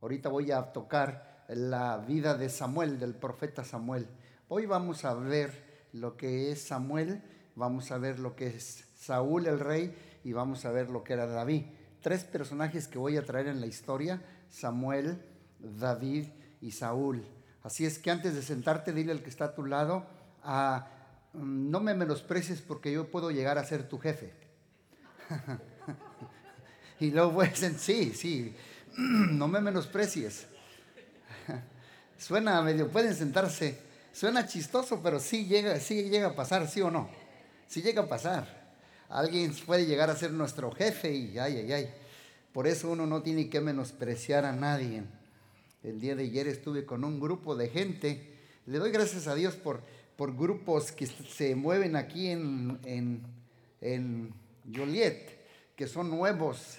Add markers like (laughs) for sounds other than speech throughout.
Ahorita voy a tocar la vida de Samuel, del profeta Samuel. Hoy vamos a ver lo que es Samuel, vamos a ver lo que es Saúl el rey y vamos a ver lo que era David. Tres personajes que voy a traer en la historia, Samuel, David y Saúl. Así es que antes de sentarte, dile al que está a tu lado, ah, no me menosprecies porque yo puedo llegar a ser tu jefe. (laughs) y luego pues, sí, sí, (clears throat) no me menosprecies. (laughs) Suena medio, pueden sentarse, suena chistoso, pero sí llega, sí llega a pasar, sí o no. Sí llega a pasar. Alguien puede llegar a ser nuestro jefe y ay, ay, ay. Por eso uno no tiene que menospreciar a nadie. El día de ayer estuve con un grupo de gente. Le doy gracias a Dios por, por grupos que se mueven aquí en, en, en Joliet, que son nuevos.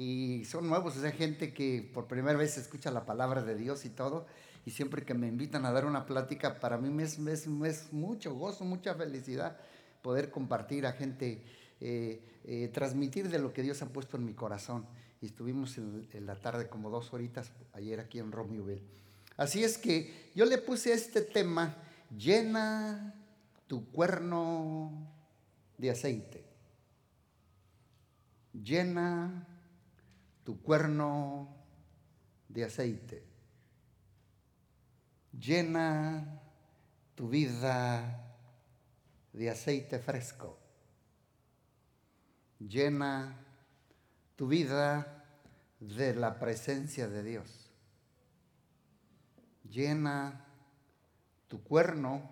Y son nuevos, esa gente que por primera vez escucha la palabra de Dios y todo. Y siempre que me invitan a dar una plática, para mí me es, es mucho gozo, mucha felicidad poder compartir a gente, eh, eh, transmitir de lo que Dios ha puesto en mi corazón y estuvimos en, la tarde como dos horitas ayer aquí en Romeoville. Así es que yo le puse este tema, llena tu cuerno de aceite. Llena tu cuerno de aceite. Llena tu vida de aceite fresco. Llena tu vida de la presencia de Dios. Llena tu cuerno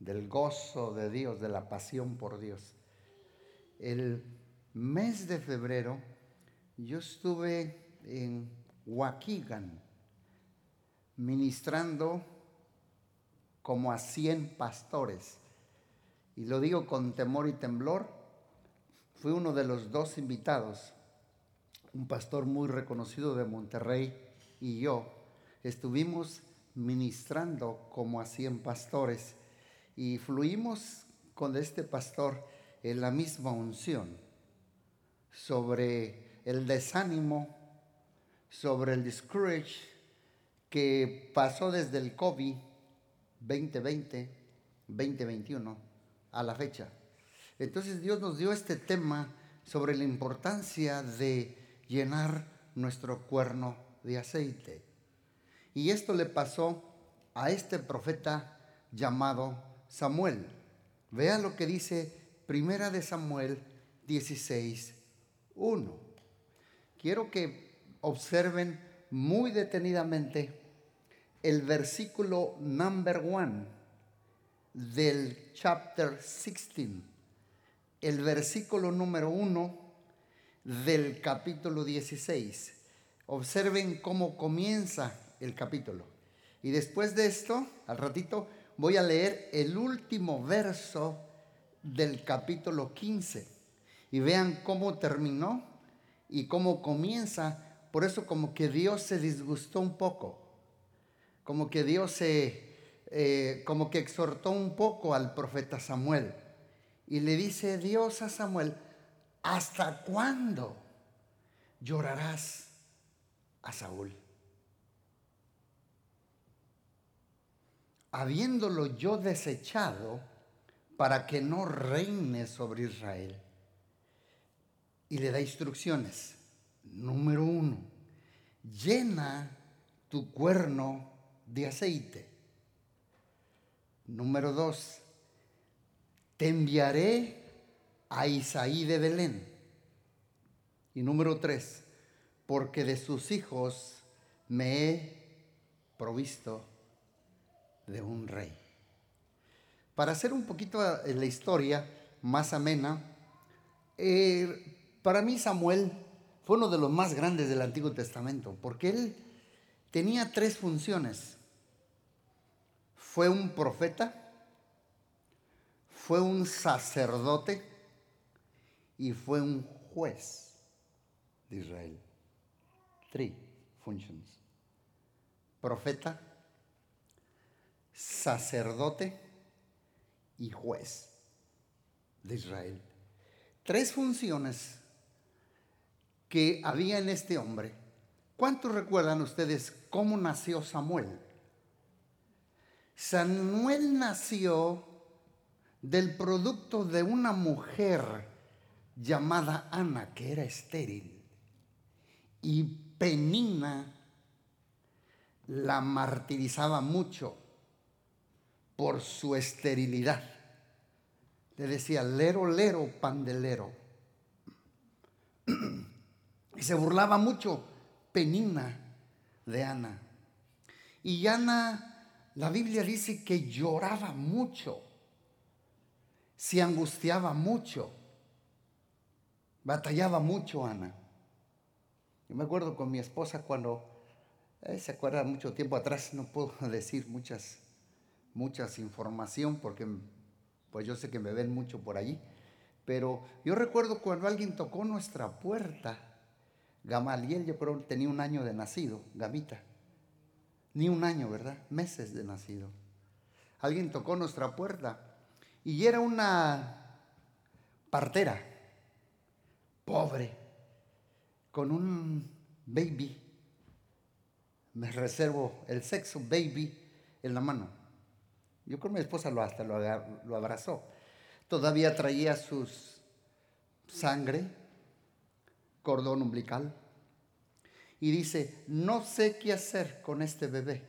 del gozo de Dios, de la pasión por Dios. El mes de febrero yo estuve en Waukegan ministrando como a 100 pastores. Y lo digo con temor y temblor. Fui uno de los dos invitados un pastor muy reconocido de Monterrey y yo estuvimos ministrando como a 100 pastores y fluimos con este pastor en la misma unción sobre el desánimo, sobre el discourage que pasó desde el COVID 2020, 2021 a la fecha. Entonces Dios nos dio este tema sobre la importancia de llenar nuestro cuerno de aceite. Y esto le pasó a este profeta llamado Samuel. Vea lo que dice Primera de Samuel 16, 1. Quiero que observen muy detenidamente el versículo number one del chapter 16. El versículo número uno del capítulo 16. Observen cómo comienza el capítulo. Y después de esto, al ratito, voy a leer el último verso del capítulo 15. Y vean cómo terminó y cómo comienza. Por eso como que Dios se disgustó un poco. Como que Dios se, eh, como que exhortó un poco al profeta Samuel. Y le dice Dios a Samuel, ¿hasta cuándo llorarás a Saúl? Habiéndolo yo desechado para que no reine sobre Israel. Y le da instrucciones. Número uno, llena tu cuerno de aceite. Número dos, te enviaré a Isaí de Belén. Y número tres, porque de sus hijos me he provisto de un rey. Para hacer un poquito la historia más amena, eh, para mí Samuel fue uno de los más grandes del Antiguo Testamento, porque él tenía tres funciones. Fue un profeta, fue un sacerdote y fue un juez de Israel. Three functions. Profeta, sacerdote y juez de Israel. Tres funciones que había en este hombre ¿Cuántos recuerdan ustedes cómo nació Samuel? Samuel nació del producto de una mujer llamada Ana, que era estéril. Y Penina la martirizaba mucho por su esterilidad. Le decía, lero, lero, pandelero. (clears throat) Y se burlaba mucho Penina de Ana. Y Ana, la Biblia dice que lloraba mucho, se angustiaba mucho, batallaba mucho Ana. Yo me acuerdo con mi esposa cuando, eh, se acuerda mucho tiempo atrás, no puedo (laughs) decir muchas, muchas información porque pues yo sé que me ven mucho por allí, pero yo recuerdo cuando alguien tocó nuestra puerta Gamaliel, yo creo, tenía un año de nacido, Gamita. Ni un año, ¿verdad? Meses de nacido. Alguien tocó nuestra puerta y era una partera, pobre, con un baby. Me reservo el sexo, baby, en la mano. Yo creo que mi esposa lo hasta lo, lo abrazó. Todavía traía sus sangre, cordón umbilical. Y dice, no sé qué hacer con este bebé,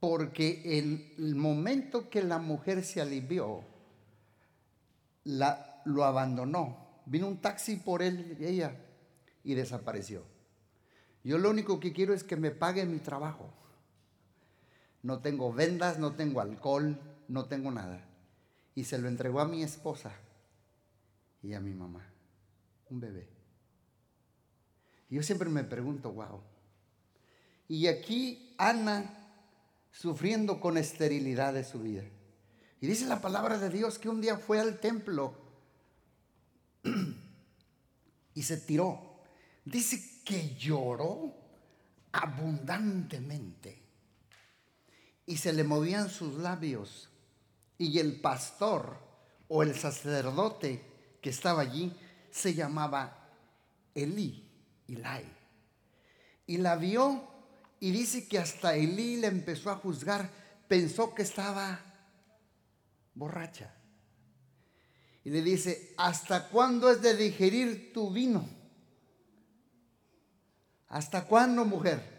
porque el momento que la mujer se alivió, la, lo abandonó. Vino un taxi por él y ella y desapareció. Yo lo único que quiero es que me pague mi trabajo. No tengo vendas, no tengo alcohol, no tengo nada. Y se lo entregó a mi esposa y a mi mamá. Un bebé. Yo siempre me pregunto, wow. Y aquí Ana sufriendo con esterilidad de su vida. Y dice la palabra de Dios que un día fue al templo (clears throat) y se tiró. Dice que lloró abundantemente y se le movían sus labios. Y el pastor o el sacerdote que estaba allí se llamaba Elí. Y la vio y dice que hasta Elí le empezó a juzgar, pensó que estaba borracha. Y le dice, ¿hasta cuándo es de digerir tu vino? ¿Hasta cuándo, mujer?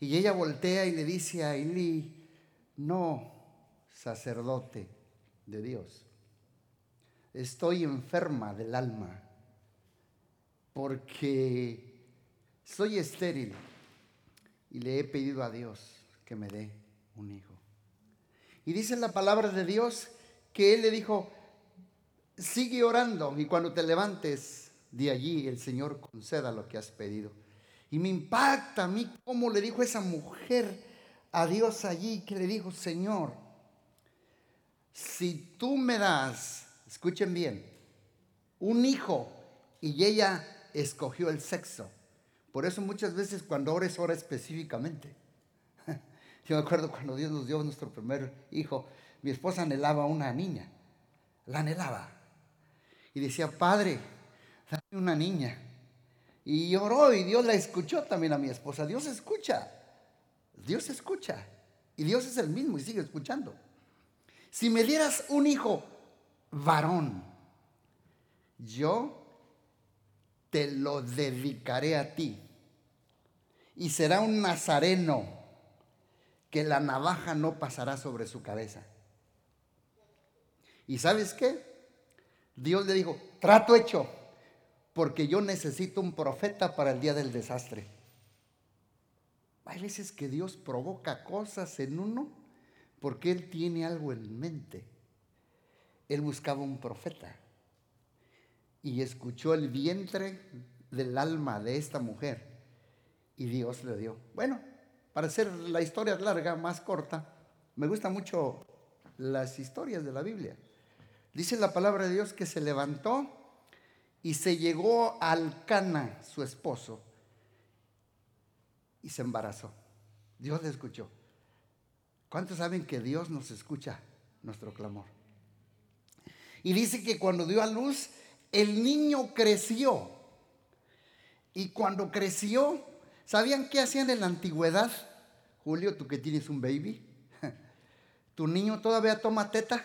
Y ella voltea y le dice a Elí, no, sacerdote de Dios, estoy enferma del alma porque soy estéril y le he pedido a Dios que me dé un hijo. Y dice la palabra de Dios que Él le dijo, sigue orando y cuando te levantes de allí el Señor conceda lo que has pedido. Y me impacta a mí cómo le dijo esa mujer a Dios allí, que le dijo, Señor, si tú me das, escuchen bien, un hijo y ella escogió el sexo. Por eso muchas veces cuando ores, ora específicamente. (laughs) Yo me acuerdo cuando Dios nos dio nuestro primer hijo, mi esposa anhelaba una niña, la anhelaba. Y decía, Padre, dame una niña. Y oró y Dios la escuchó también a mi esposa. Dios escucha, Dios escucha. Y Dios es el mismo y sigue escuchando. Si me dieras un hijo varón, yo te lo dedicaré a ti. Y será un nazareno que la navaja no pasará sobre su cabeza. ¿Y sabes qué? Dios le dijo, trato hecho, porque yo necesito un profeta para el día del desastre. Hay veces que Dios provoca cosas en uno porque Él tiene algo en mente. Él buscaba un profeta y escuchó el vientre del alma de esta mujer y Dios le dio. Bueno, para hacer la historia larga, más corta, me gustan mucho las historias de la Biblia. Dice la palabra de Dios que se levantó y se llegó al Cana, su esposo, y se embarazó. Dios le escuchó. ¿Cuántos saben que Dios nos escucha nuestro clamor? Y dice que cuando dio a luz, el niño creció Y cuando creció, ¿sabían qué hacían en la antigüedad? Julio, tú que tienes un baby, (laughs) tu niño todavía toma teta,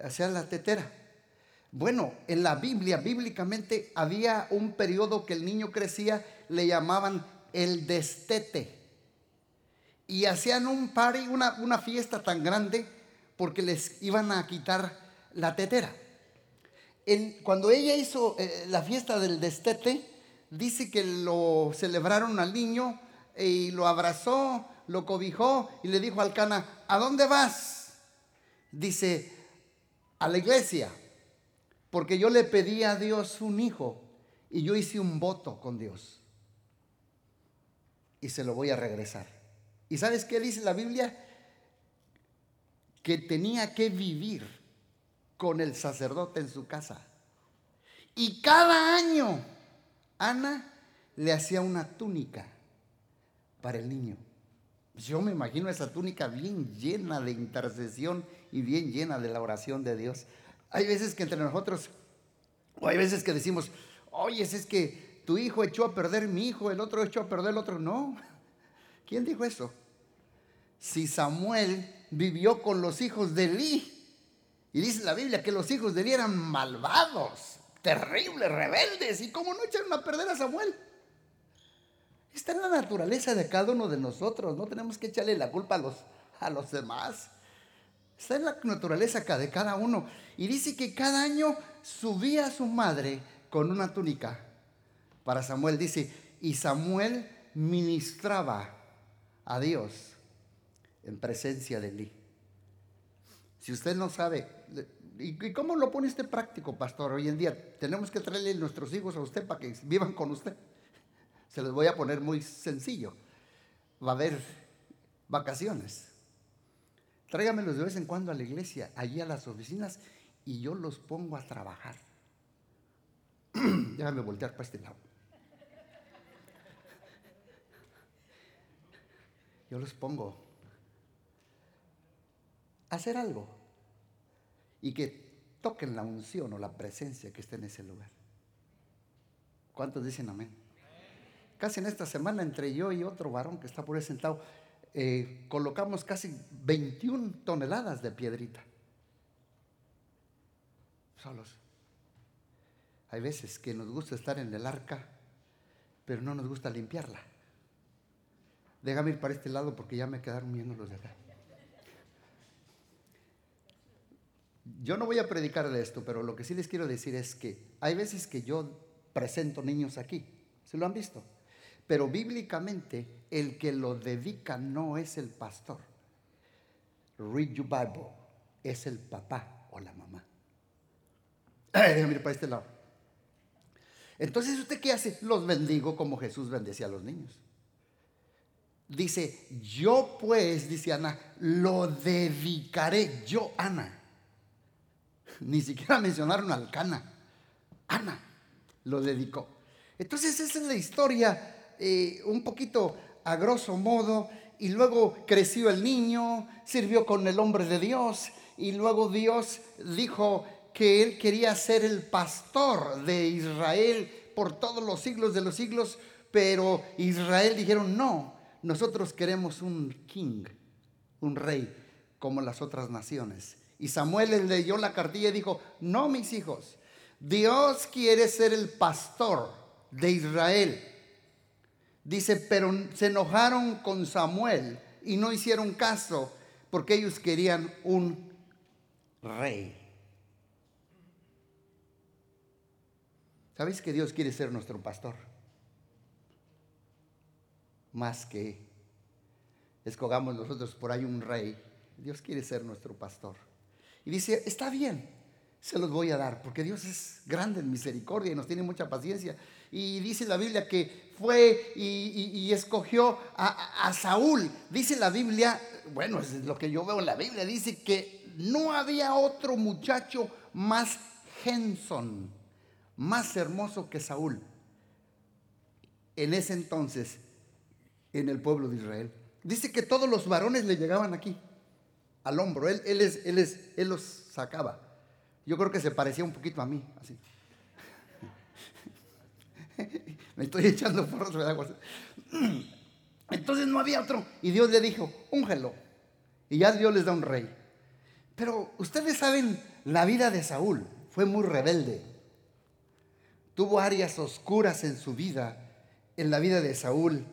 hacía la tetera. Bueno, en la Biblia, bíblicamente, había un periodo que el niño crecía, le llamaban el destete. Y hacían un party, una, una fiesta tan grande, porque les iban a quitar la tetera. Cuando ella hizo eh, la fiesta del destete, dice que lo celebraron al niño y lo abrazó, lo cobijó y le dijo al cana, ¿a dónde vas? Dice, a la iglesia porque yo le pedí a Dios un hijo y yo hice un voto con Dios. Y se lo voy a regresar. ¿Y sabes qué dice la Biblia? Que tenía que vivir con el sacerdote en su casa. Y cada año Ana le hacía una túnica para el niño. Yo me imagino esa túnica bien llena de intercesión y bien llena de la oración de Dios. Hay veces que entre nosotros, o hay veces que decimos, oye, es que tu hijo echó a perder mi hijo, el otro echó a perder el otro. No. ¿Quién dijo eso? Si Samuel vivió con los hijos de y dice la Biblia que los hijos de Eli eran malvados, terribles, rebeldes, ¿y cómo no echaron a perder a Samuel? Está en la naturaleza de cada uno de nosotros, no tenemos que echarle la culpa a los, a los demás. Está en la naturaleza de cada uno. Y dice que cada año subía a su madre con una túnica. Para Samuel dice, y Samuel ministraba a Dios en presencia de Eli. Si usted no sabe, ¿y cómo lo pone usted práctico, pastor? Hoy en día tenemos que traerle nuestros hijos a usted para que vivan con usted. Se los voy a poner muy sencillo. Va a haber vacaciones. Tráigamelos de vez en cuando a la iglesia, allí a las oficinas, y yo los pongo a trabajar. (clears throat) Déjame voltear para este lado. Yo los pongo a hacer algo y que toquen la unción o la presencia que esté en ese lugar. ¿Cuántos dicen amén? Casi en esta semana entre yo y otro varón que está por ahí sentado, eh, colocamos casi 21 toneladas de piedrita. Solos. Hay veces que nos gusta estar en el arca, pero no nos gusta limpiarla. Déjame ir para este lado porque ya me quedaron viendo los de acá. Yo no voy a predicar de esto, pero lo que sí les quiero decir es que hay veces que yo presento niños aquí. ¿Se lo han visto? Pero bíblicamente el que lo dedica no es el pastor. Read your Bible. Es el papá o la mamá. Déjame ir para este lado. Entonces, ¿usted qué hace? Los bendigo como Jesús bendecía a los niños. Dice, yo pues, dice Ana, lo dedicaré. Yo, Ana. Ni siquiera (laughs) mencionaron al Cana. Ana lo dedicó. Entonces, esa es la historia eh, un poquito a grosso modo, y luego creció el niño, sirvió con el hombre de Dios, y luego Dios dijo que él quería ser el pastor de Israel por todos los siglos de los siglos, pero Israel dijeron, no, nosotros queremos un king, un rey, como las otras naciones. Y Samuel le leyó la cartilla y dijo, no, mis hijos, Dios quiere ser el pastor de Israel Dice, pero se enojaron con Samuel y no hicieron caso porque ellos querían un rey. ¿Sabéis que Dios quiere ser nuestro pastor? Más que escogamos nosotros por ahí un rey. Dios quiere ser nuestro pastor. Y dice, está bien, se los voy a dar, porque Dios es grande en misericordia y nos tiene mucha paciencia. Y dice la Biblia que fue y, escogió a, Saúl. Dice la Biblia, bueno, es lo que yo veo en la Biblia, dice que no había otro muchacho más Henson, más hermoso que Saúl. En ese entonces, en el pueblo de Israel. Dice que todos los varones le llegaban aquí, al hombro. Él, él, es, él, es, él los sacaba. Yo creo que se parecía un poquito a mí, así. (laughs) Me estoy echando porros de agua. Entonces no había otro. Y Dios le dijo, úngelo. Y ya Dios les da un rey. Pero ustedes saben la vida de Saúl. Fue muy rebelde. Tuvo áreas oscuras en su vida, en la vida de Saúl,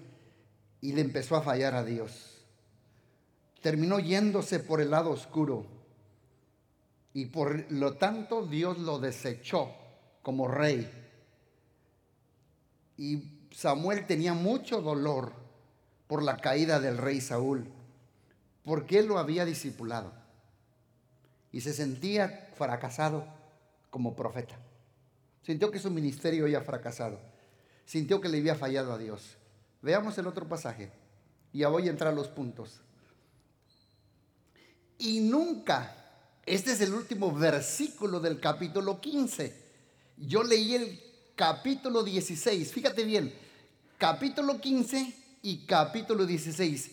y le empezó a fallar a Dios. Terminó yéndose por el lado oscuro. Y por lo tanto Dios lo desechó como rey. Y Samuel tenía mucho dolor por la caída del rey Saúl, porque él lo había discipulado y se sentía fracasado como profeta. Sintió que su ministerio había fracasado. Sintió que le había fallado a Dios. Veamos el otro pasaje. Ya voy a entrar a los puntos. Y nunca, este es el último versículo del capítulo 15. Yo leí el capítulo 16. Fíjate bien, capítulo 15 y capítulo 16.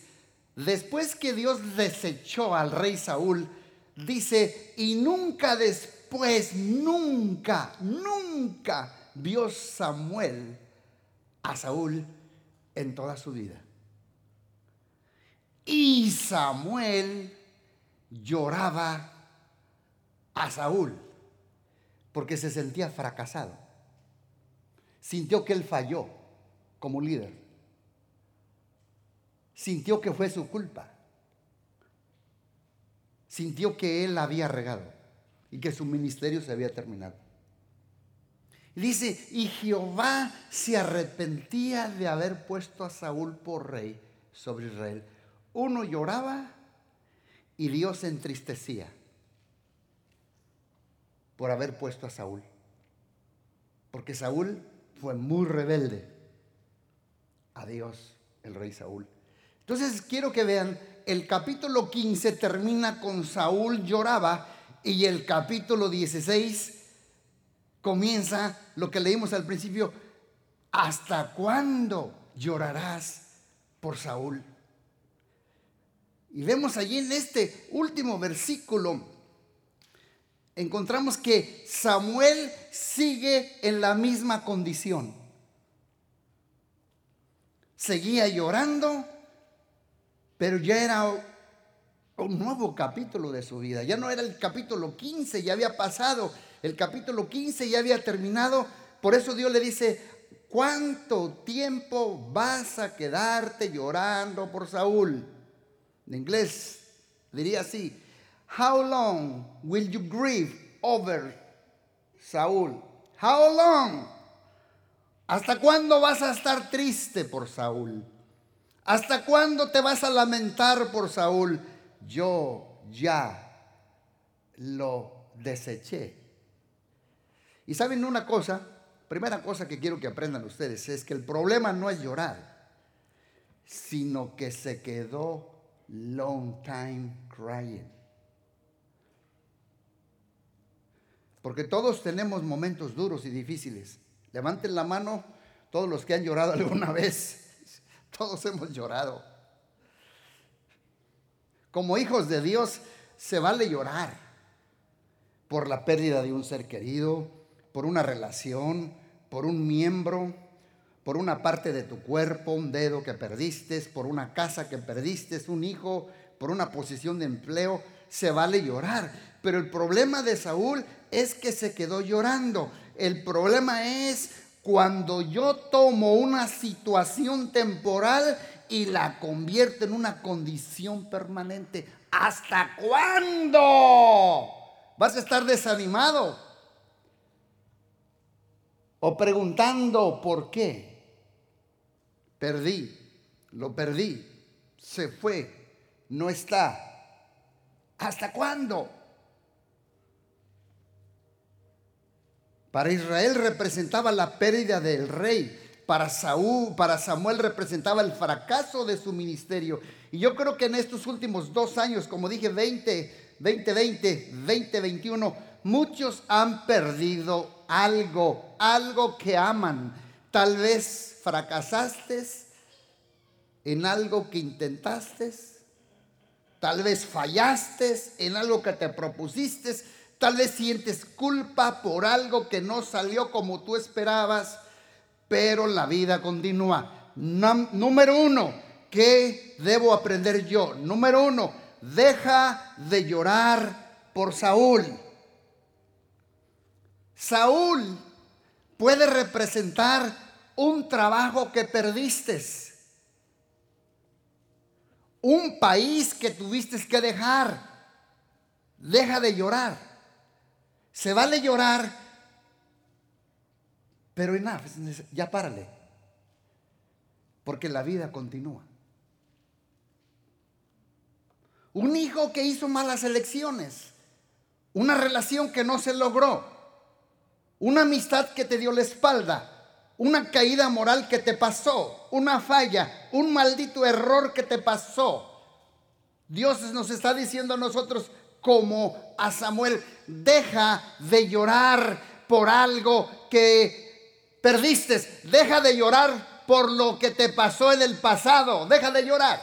Después que Dios desechó al rey Saúl, dice, y nunca después, nunca, nunca vio Samuel a Saúl en toda su vida. Y Samuel lloraba a Saúl porque se sentía fracasado. Sintió que él falló como líder. Sintió que fue su culpa. Sintió que él había regado y que su ministerio se había terminado. dice, y Jehová se arrepentía de haber puesto a Saúl por rey sobre Israel. Uno lloraba y Dios se entristecía por haber puesto a Saúl. Porque Saúl fue muy rebelde a Dios, el rey Saúl. Entonces quiero que vean, el capítulo 15 termina con Saúl lloraba y el capítulo 16 comienza lo que leímos al principio, ¿hasta cuándo llorarás por Saúl? Y vemos allí en este último versículo, encontramos que Samuel sigue en la misma condición. Seguía llorando, pero ya era un nuevo capítulo de su vida. Ya no era el capítulo 15, ya había pasado. El capítulo 15 ya había terminado. Por eso Dios le dice, ¿cuánto tiempo vas a quedarte llorando por Saúl? En inglés diría así, How long will you grieve over Saúl? How long? ¿Hasta cuándo vas a estar triste por Saúl? ¿Hasta cuándo te vas a lamentar por Saúl? Yo ya lo deseché. Y saben una cosa, primera cosa que quiero que aprendan ustedes es que el problema no es llorar, sino que se quedó long time crying. Porque todos tenemos momentos duros y difíciles. Levanten la mano todos los que han llorado (laughs) alguna vez. Todos hemos llorado. Como hijos de Dios se vale llorar por la pérdida de un ser querido, por una relación, por un miembro, por una parte de tu cuerpo, un dedo que perdiste, por una casa que perdiste, un hijo, por una posición de empleo. Se vale llorar. Pero el problema de Saúl es que se quedó llorando. El problema es cuando yo tomo una situación temporal y la convierto en una condición permanente. ¿Hasta cuándo? ¿Vas a estar desanimado? O preguntando por qué. Perdí, lo perdí, se fue, no está. ¿Hasta cuándo? Para Israel representaba la pérdida del rey. Para Saúl, para Samuel representaba el fracaso de su ministerio. Y yo creo que en estos últimos dos años, como dije, 20, 2020, 2021, muchos han perdido algo, algo que aman. Tal vez fracasaste en algo que intentaste. Tal vez fallaste en algo que te propusiste Tal vez sientes culpa por algo que no salió como tú esperabas, pero la vida continúa. número uno, ¿qué debo aprender yo? Número uno, deja de llorar por Saúl. Saúl puede representar un trabajo que perdiste, un país que tuviste que dejar. Deja de llorar. Se vale llorar, pero enough, ya párale. Porque la vida continúa. Un hijo que hizo malas elecciones, una relación que no se logró, una amistad que te dio la espalda, una caída moral que te pasó, una falla, un maldito error que te pasó. Dios nos está diciendo a nosotros como a Samuel, deja de llorar por algo que perdiste, deja de llorar por lo que te pasó en el pasado, deja de llorar.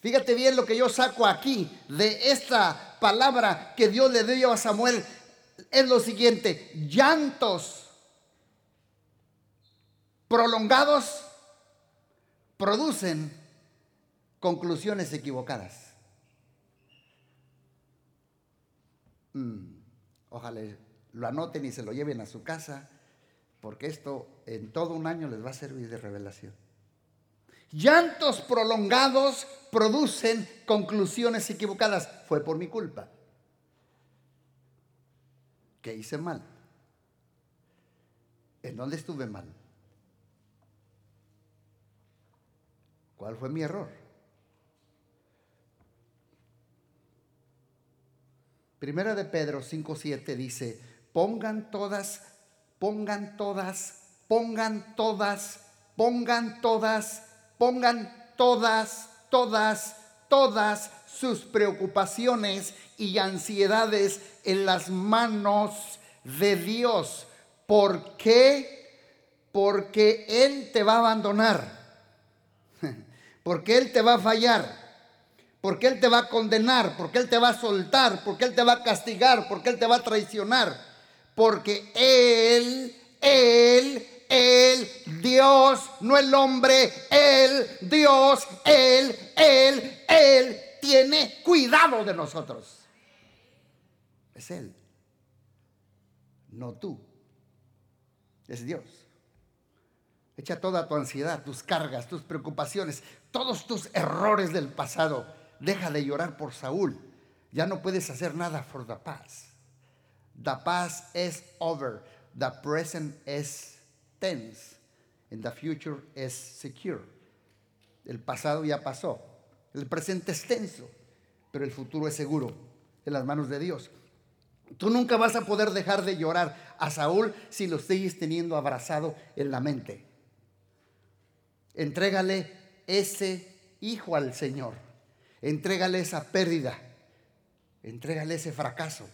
Fíjate bien lo que yo saco aquí de esta palabra que Dios le dio a Samuel es lo siguiente, llantos prolongados producen conclusiones equivocadas. Mm, ojalá lo anoten y se lo lleven a su casa, porque esto en todo un año les va a servir de revelación. Llantos prolongados producen conclusiones equivocadas. Fue por mi culpa que hice mal? ¿En dónde estuve mal? ¿Cuál fue mi error? Primera de Pedro 5:7 dice, pongan todas, pongan todas, pongan todas, pongan todas, pongan todas, todas, todas sus preocupaciones y ansiedades en las manos de Dios. ¿Por qué? Porque Él te va a abandonar. Porque Él te va a fallar. Porque Él te va a condenar. Porque Él te va a soltar. Porque Él te va a castigar. Porque Él te va a traicionar. Porque Él, Él, Él, Dios, no el hombre, Él, Dios, Él, Él, Él tiene cuidado de nosotros. Es Él. No tú. Es Dios. Echa toda tu ansiedad, tus cargas, tus preocupaciones, todos tus errores del pasado. Deja de llorar por Saúl. Ya no puedes hacer nada por the past. The past is over. The present is tense. And the future is secure. El pasado ya pasó. El presente es tenso. Pero el futuro es seguro en las manos de Dios. Tú nunca vas a poder dejar de llorar a Saúl si lo sigues teniendo abrazado en la mente. Entrégale ese hijo al Señor. Entrégale esa pérdida. Entrégale ese fracaso,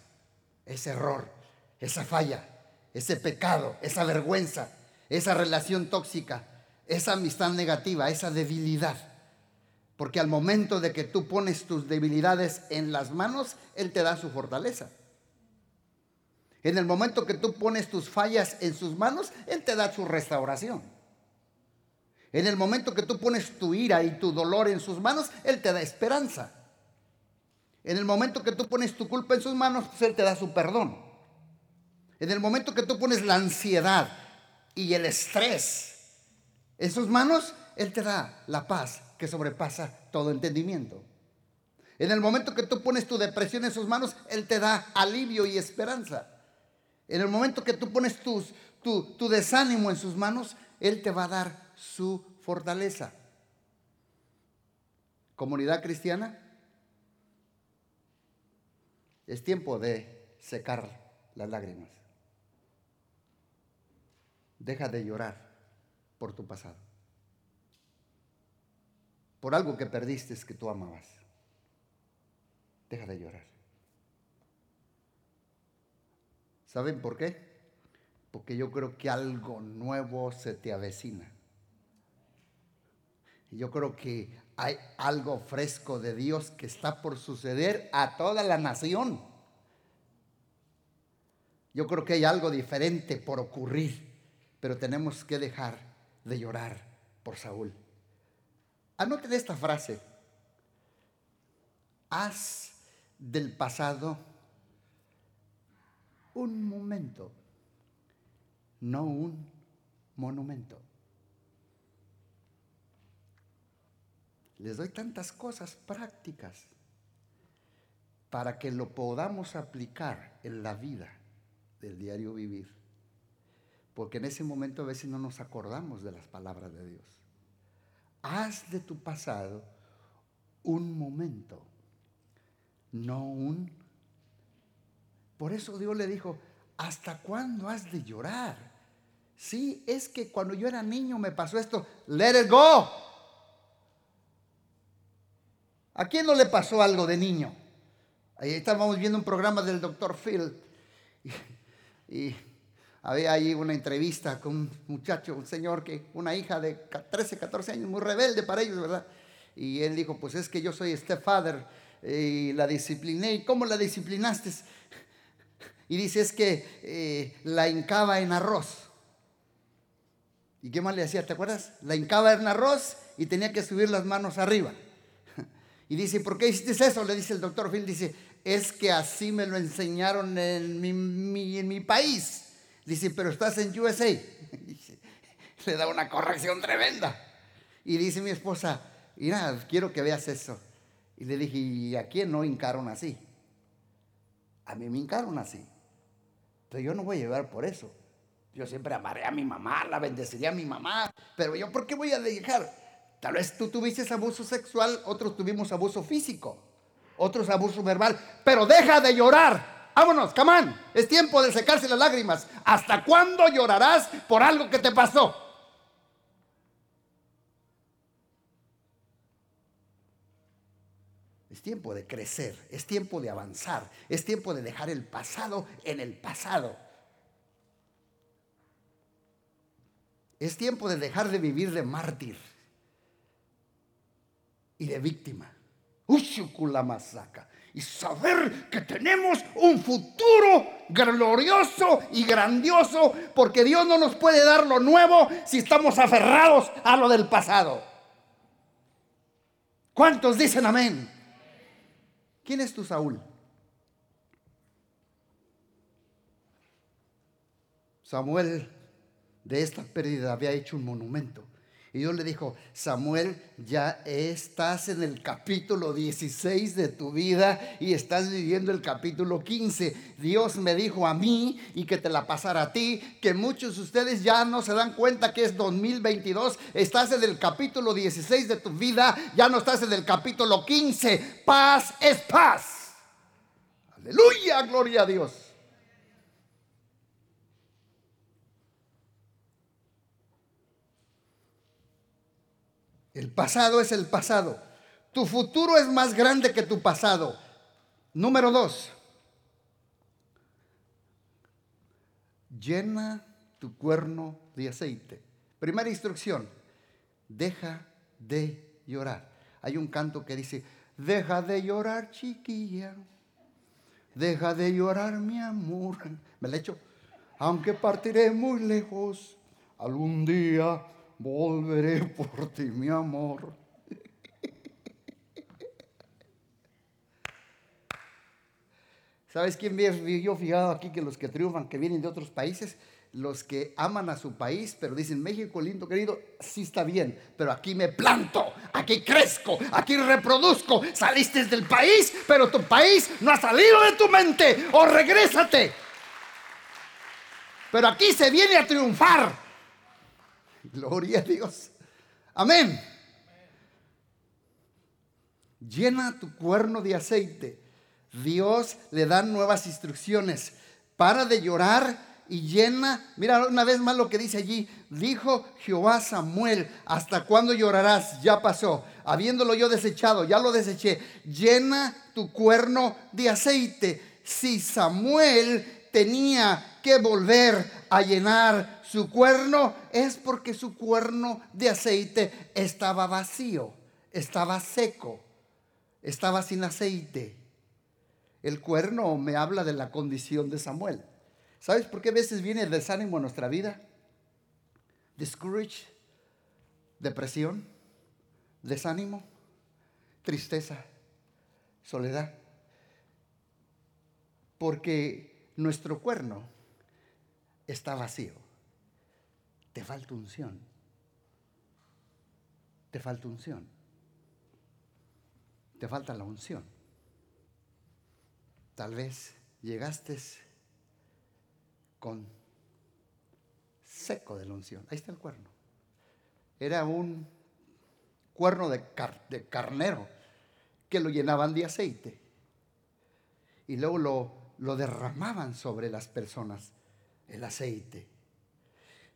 ese error, esa falla, ese pecado, esa vergüenza, esa relación tóxica, esa amistad negativa, esa debilidad. Porque al momento de que tú pones tus debilidades en las manos, Él te da su fortaleza. En el momento que tú pones tus fallas en sus manos, Él te da su restauración. En el momento que tú pones tu ira y tu dolor en sus manos, Él te da esperanza. En el momento que tú pones tu culpa en sus manos, pues Él te da su perdón. En el momento que tú pones la ansiedad y el estrés en sus manos, Él te da la paz que sobrepasa todo entendimiento. En el momento que tú pones tu depresión en sus manos, Él te da alivio y esperanza. En el momento que tú pones tu, tu desánimo en sus manos, Él te va a dar su fortaleza. Comunidad cristiana, es tiempo de secar las lágrimas. Deja de llorar por tu pasado. Por algo que perdiste que tú amabas. Deja de llorar. ¿Saben por qué? Porque yo creo que algo nuevo se te avecina. Yo creo que hay algo fresco de Dios que está por suceder a toda la nación. Yo creo que hay algo diferente por ocurrir, pero tenemos que dejar de llorar por Saúl. Anoten esta frase. Haz del pasado un momento, no un monumento. Les doy tantas cosas prácticas para que lo podamos aplicar en la vida del diario vivir. Porque en ese momento a veces no nos acordamos de las palabras de Dios. Haz de tu pasado un momento, no un... Por eso Dios le dijo, ¿hasta cuándo has de llorar? Sí, es que cuando yo era niño me pasó esto, let it go. ¿A quién no le pasó algo de niño? Ahí estábamos viendo un programa del doctor Phil y, había ahí una entrevista con un muchacho, un señor que, una hija de 13, 14 años, muy rebelde para ellos, ¿verdad? Y él dijo, pues es que yo soy stepfather y la discipliné. ¿Y cómo la disciplinaste? Y dice, es que eh, la hincaba en arroz. ¿Y qué más le hacía? ¿Te acuerdas? La hincaba en arroz y tenía que subir las manos arriba. Y dice, ¿por qué hiciste eso? Le dice el doctor Phil, dice, es que así me lo enseñaron en mi, en mi país. Dice, pero estás en USA. (laughs) le da una corrección tremenda. Y dice mi esposa, mira, quiero que veas eso. Y le dije, ¿y a quién no hincaron así? A mí me hincaron así. Entonces yo no voy a llevar por eso. Yo siempre amaré a mi mamá, la bendeciría a mi mamá. Pero yo, ¿por qué voy a dejar? Tal vez tú tuviste abuso sexual, otros tuvimos abuso físico, otros abuso verbal, pero deja de llorar. Vámonos, camán. Es tiempo de secarse las lágrimas. ¿Hasta cuándo llorarás por algo que te pasó? Es tiempo de crecer, es tiempo de avanzar, es tiempo de dejar el pasado en el pasado. Es tiempo de dejar de vivir de mártir y de víctima. Y saber que tenemos un futuro glorioso y grandioso, porque Dios no nos puede dar lo nuevo si estamos aferrados a lo del pasado. ¿Cuántos dicen amén? ¿Quién es tu Saúl? Samuel de esta pérdida había hecho un monumento y Dios le dijo, Samuel, ya estás en el capítulo 16 de tu vida y estás viviendo el capítulo 15. Dios me dijo a mí y que te la pasara a ti, que muchos de ustedes ya no se dan cuenta que es 2022. Estás en el capítulo 16 de tu vida, ya no estás en el capítulo 15. Paz es paz. Aleluya, gloria a Dios. El pasado es el pasado. Tu futuro es más grande que tu pasado. Número dos. Llena tu cuerno de aceite. Primera instrucción. Deja de llorar. Hay un canto que dice, deja de llorar chiquilla. Deja de llorar mi amor. Me lo hecho. Aunque partiré muy lejos, algún día volveré por ti, mi amor. ¿Sabes quién yo fijado aquí que los que triunfan, que vienen de otros países, los que aman a su país, pero dicen, México lindo querido, sí está bien, pero aquí me planto, aquí crezco, aquí reproduzco. Saliste del país, pero tu país no ha salido de tu mente, o regrésate. Pero aquí se viene a triunfar. (laughs) Gloria a Dios. Amén. Llena tu cuerno de aceite. Dios le da nuevas instrucciones. Para de llorar y llena. Mira una vez más lo que dice allí. Dijo Jehová Samuel, ¿hasta cuándo llorarás? Ya pasó. Habiéndolo yo desechado, ya lo deseché. Llena tu cuerno de aceite. Si Samuel tenía que volver a llenar su cuerno es porque su cuerno de aceite estaba vacío, estaba seco, estaba sin aceite. El cuerno me habla de la condición de Samuel. ¿Sabes por qué a veces viene el desánimo en nuestra vida? Discourage, depresión, desánimo, tristeza, soledad. Porque nuestro cuerno está vacío. Te falta unción. Te falta unción. Te falta la unción. Tal vez llegaste con seco de la unción. Ahí está el cuerno. Era un cuerno de, carnero que lo llenaban de aceite y luego lo derramaban sobre las personas, el aceite.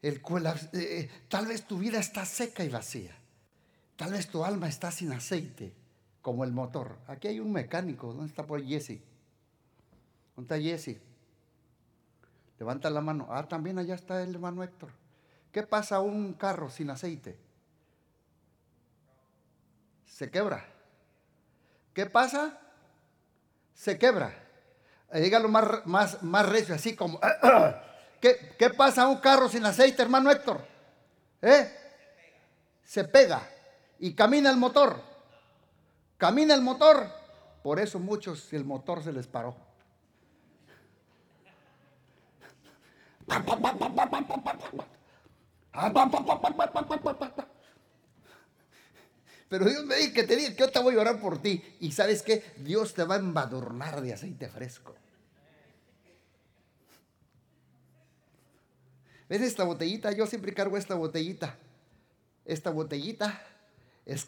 Eh, tal vez tu vida está seca y vacía. Tal vez tu alma está sin aceite, como el motor. Aquí hay un mecánico. ¿Dónde está por Jesse? ¿Dónde está Jesse? Levanta la mano. Ah, también allá está el hermano Héctor. ¿Qué pasa a un carro sin aceite? Se quebra. ¿Qué pasa? Se quebra. Dígalo más, más, más recio, así como. (clears throat) ¿Qué, ¿Qué, pasa a un carro sin aceite, hermano Héctor? ¿Eh? Se pega. Y camina el motor. Camina el motor. Por eso muchos el motor se les paró. Pero Dios me dice que te diga que yo te voy a orar por ti. Y sabes que Dios te va a embadurnar de aceite fresco. ¿Ves esta botellita? Yo siempre cargo esta botellita. Esta botellita es,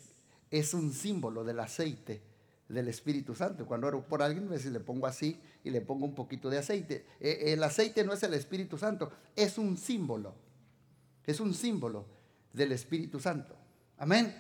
es un símbolo del aceite del Espíritu Santo. Cuando oro por alguien, veces le pongo así y le pongo un poquito de aceite. E, el aceite no es el Espíritu Santo, es un símbolo. Es un símbolo del Espíritu Santo. Amén.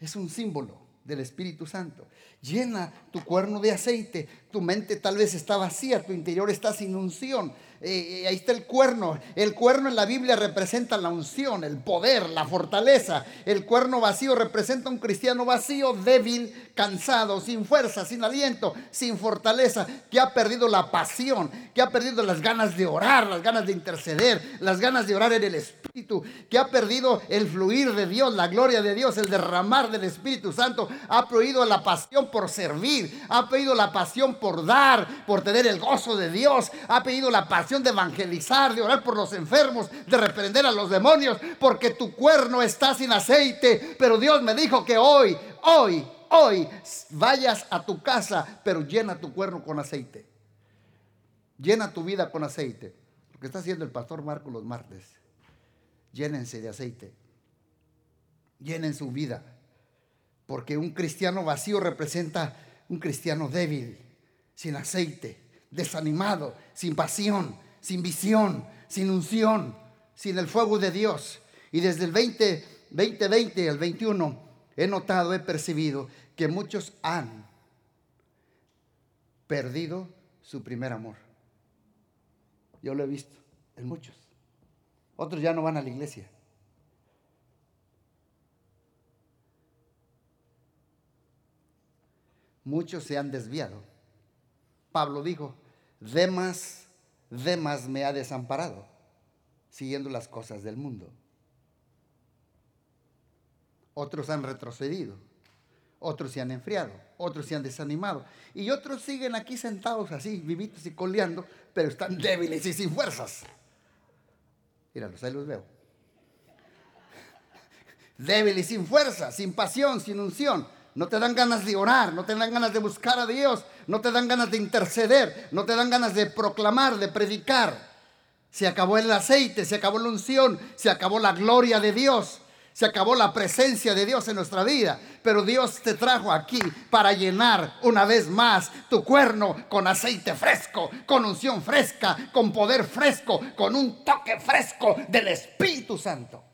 Es un símbolo del Espíritu Santo. Llena tu cuerno de aceite. Tu mente tal vez está vacía, tu interior está sin unción. Eh, eh, ahí está el cuerno. El cuerno en la Biblia representa la unción, el poder, la fortaleza. El cuerno vacío representa un cristiano vacío, débil, cansado, sin fuerza, sin aliento, sin fortaleza, que ha perdido la pasión, que ha perdido las ganas de orar, las ganas de interceder, las ganas de orar en el Espíritu, que ha perdido el fluir de Dios, la gloria de Dios, el derramar del Espíritu Santo, ha perdido la pasión por servir, ha perdido la pasión por dar, por tener el gozo de Dios, ha pedido la pasión de evangelizar, de orar por los enfermos, de reprender a los demonios, porque tu cuerno está sin aceite. Pero Dios me dijo que hoy, hoy, hoy vayas a tu casa, pero llena tu cuerno con aceite. Llena tu vida con aceite. Lo que está haciendo el pastor Marco los martes. Llénense de aceite. Llenen su vida. Porque un cristiano vacío representa un cristiano débil, sin aceite desanimado, sin pasión, sin visión, sin unción, sin el fuego de Dios. Y desde el 20, 2020 al 21 he notado, he percibido que muchos han perdido su primer amor. Yo lo he visto en muchos. Otros ya no van a la iglesia. Muchos se han desviado. Pablo dijo, Demas, Demas me ha desamparado, siguiendo las cosas del mundo. Otros han retrocedido, otros se han enfriado, otros se han desanimado y otros siguen aquí sentados así, vivitos y coleando, pero están débiles y sin fuerzas. Míralos, ahí los veo. (laughs) Débiles, sin fuerza, sin pasión, sin unción no te dan ganas de orar, no te dan ganas de buscar a Dios, no te dan ganas de interceder, no te dan ganas de proclamar, de predicar. Se acabó el aceite, se acabó la unción, se acabó la gloria de Dios, se acabó la presencia de Dios en nuestra vida. Pero Dios te trajo aquí para llenar una vez más tu cuerno con aceite fresco, con unción fresca, con poder fresco, con un toque fresco del Espíritu Santo.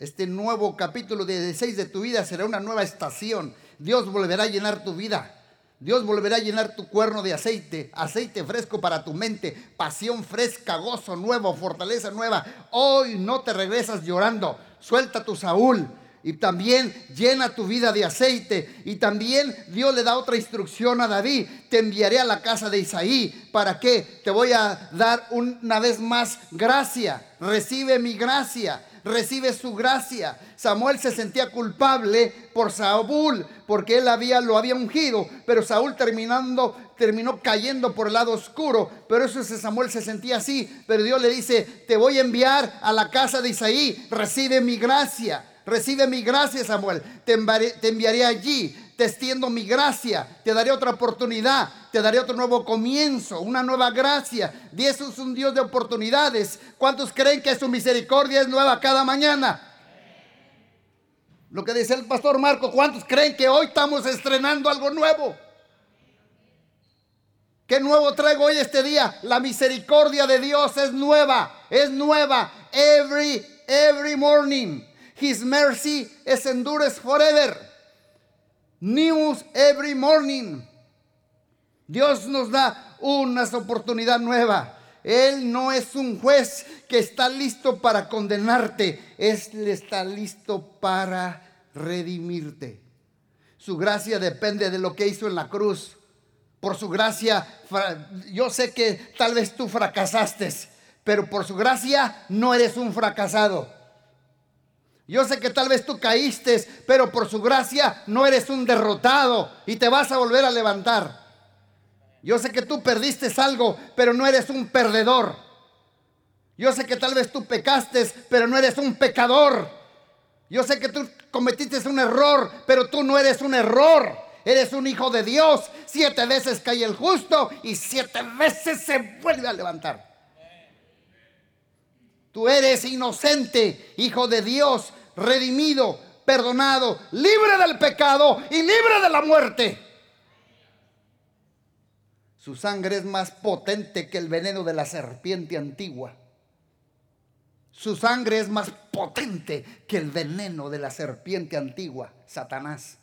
Este nuevo capítulo 16 de tu vida será una nueva estación. Dios volverá a llenar tu vida. Dios volverá a llenar tu cuerno de aceite, aceite fresco para tu mente, pasión fresca, gozo nuevo, fortaleza nueva. Hoy no te regresas llorando. Suelta tu Saúl. Y también llena tu vida de aceite. Y también Dios le da otra instrucción a David. Te enviaré a la casa de Isaí. ¿Para qué? Te voy a dar una vez más gracia. Recibe mi gracia. Recibe su gracia. Samuel se sentía culpable por Saúl, porque él había, lo había ungido, pero Saúl terminando, terminó cayendo por el lado oscuro. Pero eso ese Samuel se sentía así. Pero Dios le dice, te voy a enviar a la casa de Isaí, recibe mi gracia. Recibe mi gracia, Samuel. Te enviaré, allí. Te extiendo mi gracia. Te daré otra oportunidad. Te daré otro nuevo comienzo. Una nueva gracia. Dios es un Dios de oportunidades. ¿Cuántos creen que su misericordia es nueva cada mañana? Lo que dice el pastor Marco. ¿Cuántos creen que hoy estamos estrenando algo nuevo? ¿Qué nuevo traigo hoy este día? La misericordia de Dios es nueva. Es nueva. Every, every morning. His mercy is endures forever. News every morning. Dios nos da una oportunidad nueva. Él no es un juez que está listo para condenarte. Él está listo para redimirte. Su gracia depende de lo que hizo en la cruz. Por su gracia, yo sé que tal vez tú fracasaste, pero por su gracia no eres un fracasado. Yo sé que tal vez tú caíste, pero por su gracia no eres un derrotado y te vas a volver a levantar. Yo sé que tú perdiste algo, pero no eres un perdedor. Yo sé que tal vez tú pecaste, pero no eres un pecador. Yo sé que tú cometiste un error, pero tú no eres un error. Eres un hijo de Dios. Siete veces cae el justo y siete veces se vuelve a levantar. Tú eres inocente, hijo de Dios, redimido, perdonado, libre del pecado y libre de la muerte. Su sangre es más potente que el veneno de la serpiente antigua. Su sangre es más potente que el veneno de la serpiente antigua, Satanás.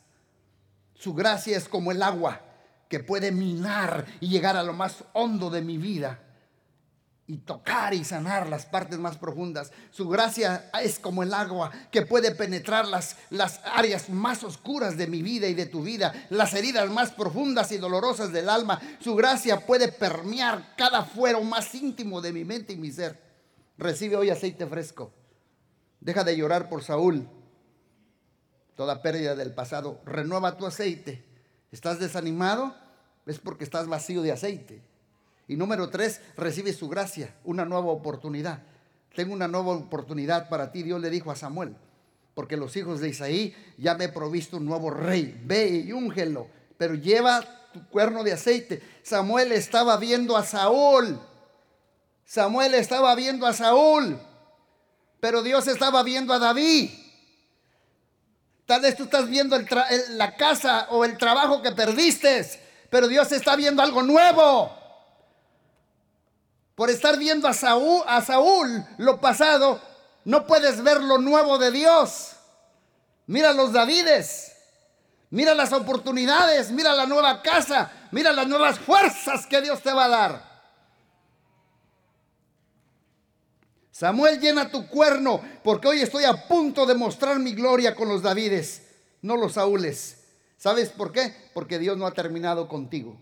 Su gracia es como el agua que puede minar y llegar a lo más hondo de mi vida y tocar y sanar las partes más profundas. Su gracia es como el agua que puede penetrar las, las áreas más oscuras de mi vida y de tu vida, las heridas más profundas y dolorosas del alma. Su gracia puede permear cada fuero más íntimo de mi mente y mi ser. Recibe hoy aceite fresco. Deja de llorar por Saúl. Toda pérdida del pasado. Renueva tu aceite. ¿Estás desanimado? Es porque estás vacío de aceite. Y número tres, recibe su gracia, una nueva oportunidad. Tengo una nueva oportunidad para ti, Dios le dijo a Samuel, porque los hijos de Isaí ya me he provisto un nuevo rey. Ve y úngelo, pero lleva tu cuerno de aceite. Samuel estaba viendo a Saúl. Samuel estaba viendo a Saúl, pero Dios estaba viendo a David. Tal vez tú estás viendo la casa o el trabajo que perdiste, pero Dios está viendo algo nuevo por estar viendo a Saúl, a Saúl lo pasado, no puedes ver lo nuevo de Dios. Mira los Davides, mira las oportunidades, mira la nueva casa, mira las nuevas fuerzas que Dios te va a dar. Samuel llena tu cuerno, porque hoy estoy a punto de mostrar mi gloria con los Davides, no los Saúles. ¿Sabes por qué? Porque Dios no ha terminado contigo.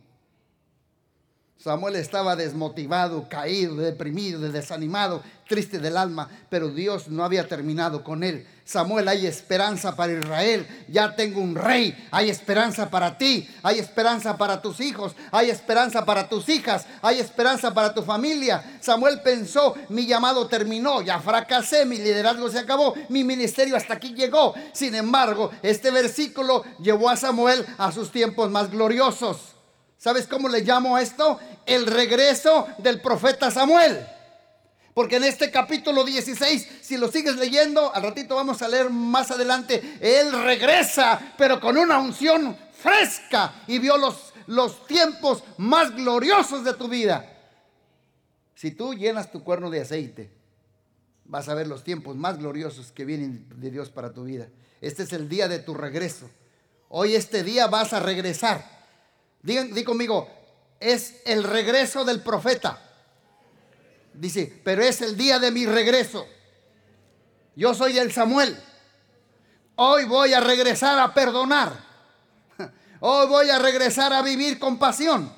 Samuel estaba desmotivado, caído, deprimido, desanimado, triste del alma, pero Dios no había terminado con él. Samuel, hay esperanza para Israel. Ya tengo un rey. Hay esperanza para ti. Hay esperanza para tus hijos. Hay esperanza para tus hijas. Hay esperanza para tu familia. Samuel pensó, mi llamado terminó. Ya fracasé. Mi liderazgo se acabó. Mi ministerio hasta aquí llegó. Sin embargo, este versículo llevó a Samuel a sus tiempos más gloriosos. ¿Sabes cómo le llamo a esto? El regreso del profeta Samuel. Porque en este capítulo 16, si lo sigues leyendo, al ratito vamos a leer más adelante, él regresa, pero con una unción fresca y vio los, los tiempos más gloriosos de tu vida. Si tú llenas tu cuerno de aceite, vas a ver los tiempos más gloriosos que vienen de Dios para tu vida. Este es el día de tu regreso. Hoy este día vas a regresar. Digan, di conmigo, es el regreso del profeta. Dice, pero es el día de mi regreso. Yo soy el Samuel. Hoy voy a regresar a perdonar. (laughs) Hoy voy a regresar a vivir con pasión.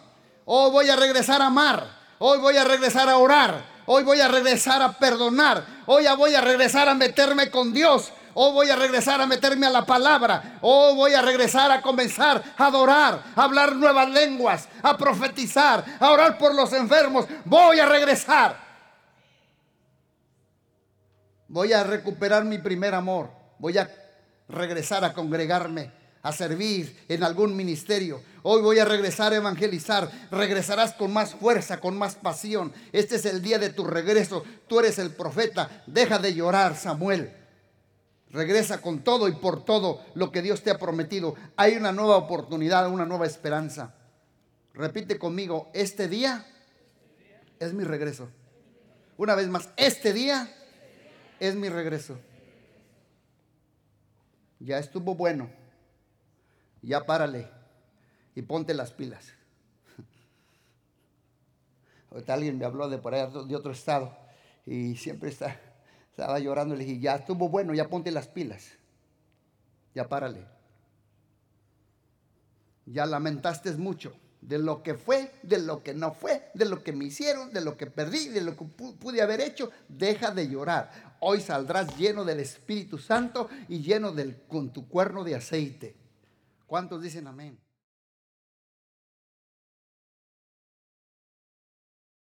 Hoy voy a regresar a amar. Hoy voy a regresar a orar. Hoy voy a regresar a perdonar. Hoy ya voy a regresar a meterme con Dios. Hoy voy a regresar a meterme a la palabra. Hoy voy a regresar a comenzar a adorar, a hablar nuevas lenguas, a profetizar, a orar por los enfermos. Voy a regresar. Voy a recuperar mi primer amor. Voy a regresar a congregarme, a servir en algún ministerio. Hoy voy a regresar a evangelizar. Regresarás con más fuerza, con más pasión. Este es el día de tu regreso. Tú eres el profeta. Deja de llorar, Samuel. Regresa con todo y por todo lo que Dios te ha prometido. Hay una nueva oportunidad, una nueva esperanza. Repite conmigo, este día es mi regreso. Una vez más, este día es mi regreso. Ya estuvo bueno. Ya párale y ponte las pilas. (laughs) Ahorita alguien me habló de por allá, de otro estado, y siempre está, estaba llorando. Le dije, ya estuvo bueno, ya ponte las pilas. Ya párale. Ya lamentaste mucho de lo que fue, de lo que no fue, de lo que me hicieron, de lo que perdí, de lo que pude haber hecho. Deja de llorar. Hoy saldrás lleno del Espíritu Santo y lleno del, con tu cuerno de aceite. ¿Cuántos dicen amén?